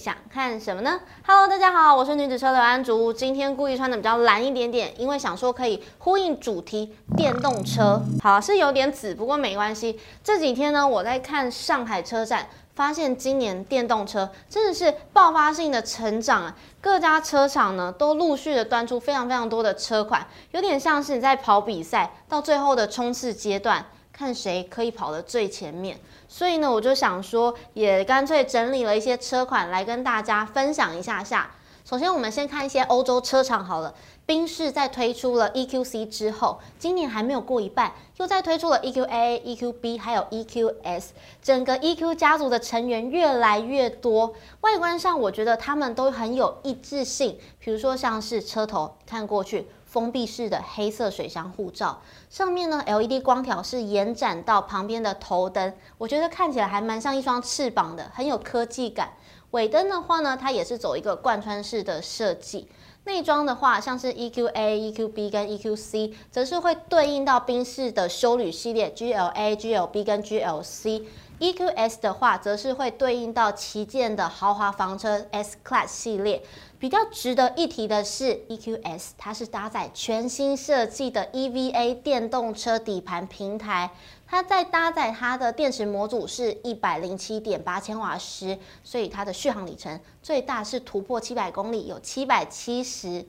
想看什么呢？Hello，大家好，我是女子车刘安竹。今天故意穿的比较蓝一点点，因为想说可以呼应主题电动车。好，是有点紫，不过没关系。这几天呢，我在看上海车展，发现今年电动车真的是爆发性的成长啊！各家车厂呢都陆续的端出非常非常多的车款，有点像是你在跑比赛，到最后的冲刺阶段。看谁可以跑得最前面，所以呢，我就想说，也干脆整理了一些车款来跟大家分享一下下。首先，我们先看一些欧洲车厂好了。宾士在推出了 EQC 之后，今年还没有过一半，又在推出了 EQA、EQB，还有 EQS，整个 EQ 家族的成员越来越多。外观上，我觉得他们都很有一致性，比如说像是车头看过去。封闭式的黑色水箱护罩，上面呢 LED 光条是延展到旁边的头灯，我觉得看起来还蛮像一双翅膀的，很有科技感。尾灯的话呢，它也是走一个贯穿式的设计。内装的话，像是 EQA、EQB 跟 EQC，则是会对应到宾士的修旅系列 GLA、GLB 跟 GLC。EQS 的话，则是会对应到旗舰的豪华房车 S Class 系列。比较值得一提的是，EQS 它是搭载全新设计的 EVA 电动车底盘平台。它在搭载它的电池模组是一百零七点八千瓦时，所以它的续航里程最大是突破七百公里，有七百七十。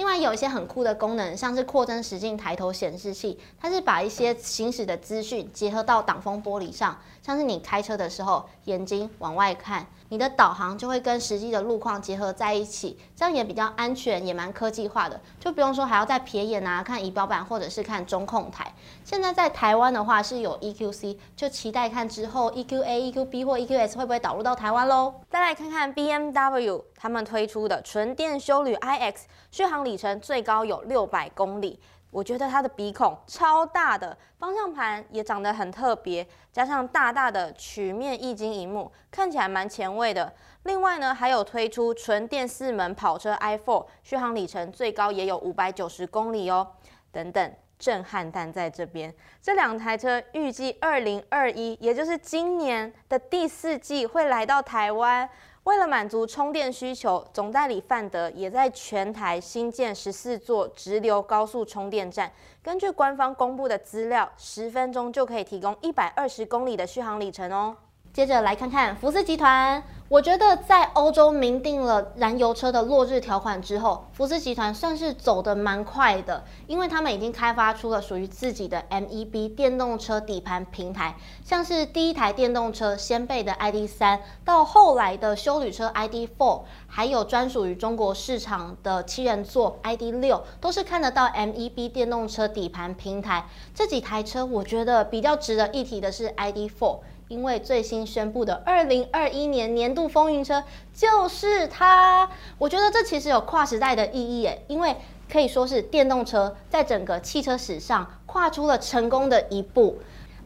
另外有一些很酷的功能，像是扩增实境抬头显示器，它是把一些行驶的资讯结合到挡风玻璃上，像是你开车的时候，眼睛往外看，你的导航就会跟实际的路况结合在一起，这样也比较安全，也蛮科技化的，就不用说还要再瞥眼啊，看仪表板或者是看中控台。现在在台湾的话是有 EQC，就期待看之后 EQA、EQB 或 EQS 会不会导入到台湾喽。再来看看 BMW 他们推出的纯电休旅 iX，续航里。程最高有六百公里，我觉得它的鼻孔超大的，方向盘也长得很特别，加上大大的曲面液晶屏幕，看起来蛮前卫的。另外呢，还有推出纯电四门跑车 i4，续航里程最高也有五百九十公里哦。等等，震撼弹在这边，这两台车预计二零二一，也就是今年的第四季会来到台湾。为了满足充电需求，总代理范德也在全台新建十四座直流高速充电站。根据官方公布的资料，十分钟就可以提供一百二十公里的续航里程哦。接着来看看福斯集团。我觉得在欧洲明定了燃油车的落日条款之后，福斯集团算是走得蛮快的，因为他们已经开发出了属于自己的 MEB 电动车底盘平台，像是第一台电动车先辈的 ID.3，到后来的休旅车 ID.4，还有专属于中国市场的七人座 ID.6，都是看得到 MEB 电动车底盘平台。这几台车，我觉得比较值得一提的是 ID.4。因为最新宣布的二零二一年年度风云车就是它，我觉得这其实有跨时代的意义耶，因为可以说是电动车在整个汽车史上跨出了成功的一步。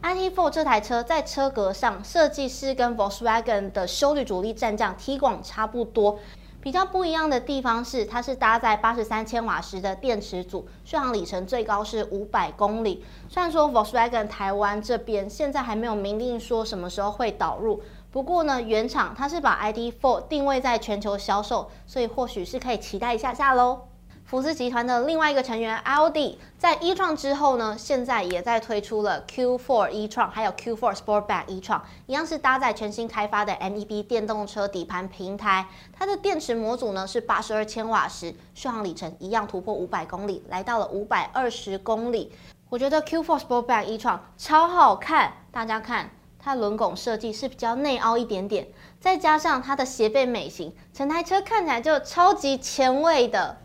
ID.4 这台车在车格上设计师跟 Volkswagen 的修理主力战将 T 光差不多。比较不一样的地方是，它是搭载八十三千瓦时的电池组，续航里程最高是五百公里。虽然说 Volkswagen 台湾这边现在还没有明令说什么时候会导入，不过呢，原厂它是把 ID.4 定位在全球销售，所以或许是可以期待一下下喽。福斯集团的另外一个成员 Audi 在 e-tron 之后呢，现在也在推出了 Q4 e-tron，还有 Q4 Sportback e-tron，一样是搭载全新开发的 MEB 电动车底盘平台。它的电池模组呢是八十二千瓦时，续航里程一样突破五百公里，来到了五百二十公里。我觉得 Q4 Sportback e-tron 超好看，大家看它轮拱设计是比较内凹一点点，再加上它的斜背美型，整台车看起来就超级前卫的。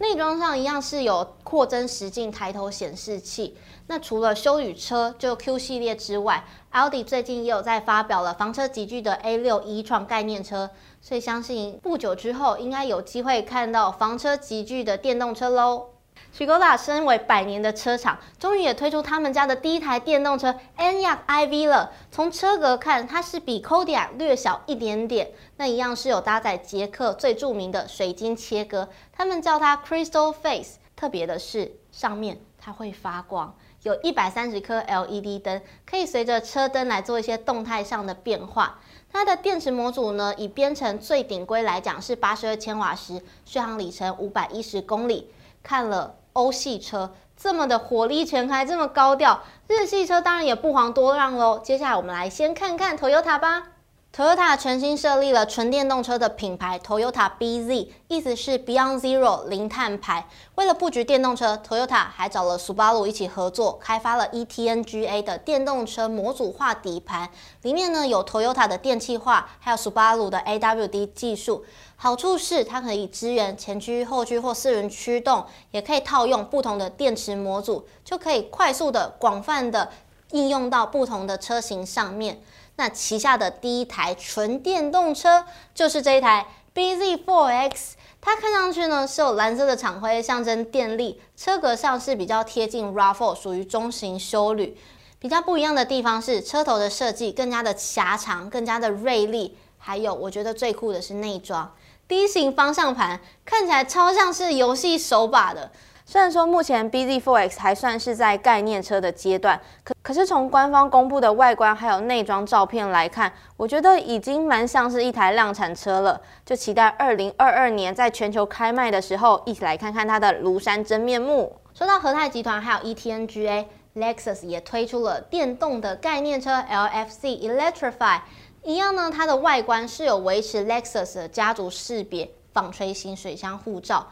内装上一样是有扩增实境抬头显示器。那除了休旅车就 Q 系列之外，，Audi 最近也有在发表了房车集聚的 A6 一创概念车，所以相信不久之后应该有机会看到房车集聚的电动车喽。Škoda 身为百年的车厂，终于也推出他们家的第一台电动车 Enyaq iV 了。从车格看，它是比 Kodiaq 略小一点点，那一样是有搭载捷克最著名的水晶切割，他们叫它 Crystal Face。特别的是，上面它会发光。有一百三十颗 LED 灯，可以随着车灯来做一些动态上的变化。它的电池模组呢，以编程最顶规来讲是八十二千瓦时，续航里程五百一十公里。看了欧系车这么的火力全开，这么高调，日系车当然也不遑多让喽。接下来我们来先看看 Toyota 吧。Toyota 全新设立了纯电动车的品牌 Toyota BZ，意思是 Beyond Zero 零碳排。为了布局电动车，Toyota 还找了 Subaru 一起合作，开发了 eTNGA 的电动车模组化底盘，里面呢有 Toyota 的电气化，还有 Subaru 的 AWD 技术。好处是它可以支援前驱、后驱或四轮驱动，也可以套用不同的电池模组，就可以快速的、广泛的应用到不同的车型上面。那旗下的第一台纯电动车就是这一台 BZ4X，它看上去呢是有蓝色的厂徽，象征电力。车格上是比较贴近 RAV4，属于中型休旅。比较不一样的地方是车头的设计更加的狭长，更加的锐利。还有我觉得最酷的是内装，D 型方向盘看起来超像是游戏手把的。虽然说目前 BZ4X 还算是在概念车的阶段，可可是从官方公布的外观还有内装照片来看，我觉得已经蛮像是一台量产车了。就期待二零二二年在全球开卖的时候，一起来看看它的庐山真面目。说到和泰集团还有 eTNGA，Lexus 也推出了电动的概念车 LFC Electrify，一样呢，它的外观是有维持 Lexus 的家族识别纺锤型水箱护罩。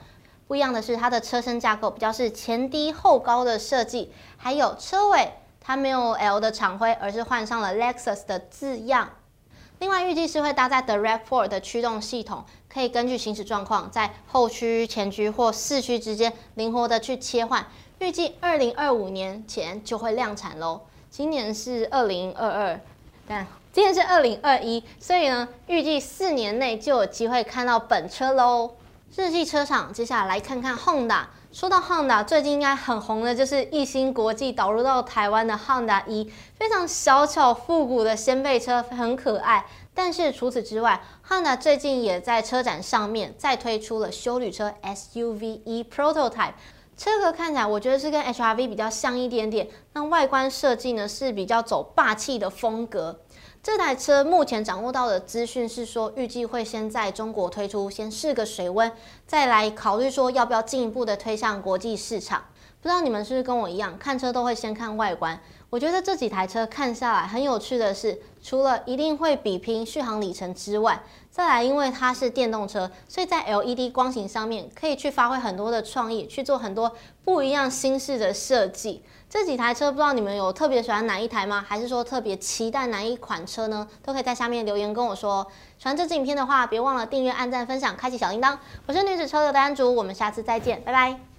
不一样的是，它的车身架构比较是前低后高的设计，还有车尾它没有 L 的厂徽，而是换上了 Lexus 的字样。另外，预计是会搭载 Direct4 的驱动系统，可以根据行驶状况，在后驱、前驱或四驱之间灵活的去切换。预计二零二五年前就会量产喽。今年是二零二二，但今年是二零二一，所以呢，预计四年内就有机会看到本车喽。日系车厂，接下来来看看 Honda。说到 Honda，最近应该很红的就是义兴国际导入到台湾的 Honda E，非常小巧复古的掀背车，很可爱。但是除此之外，Honda 最近也在车展上面再推出了休旅车 SUV E Prototype。车格看起来，我觉得是跟 HRV 比较像一点点。那外观设计呢，是比较走霸气的风格。这台车目前掌握到的资讯是说，预计会先在中国推出，先试个水温，再来考虑说要不要进一步的推向国际市场。不知道你们是不是跟我一样，看车都会先看外观？我觉得这几台车看下来很有趣的是，除了一定会比拼续航里程之外，再来因为它是电动车，所以在 LED 光型上面可以去发挥很多的创意，去做很多不一样新式的设计。这几台车不知道你们有特别喜欢哪一台吗？还是说特别期待哪一款车呢？都可以在下面留言跟我说。喜欢这支影片的话，别忘了订阅、按赞、分享、开启小铃铛。我是女子车的安竹，我们下次再见，拜拜。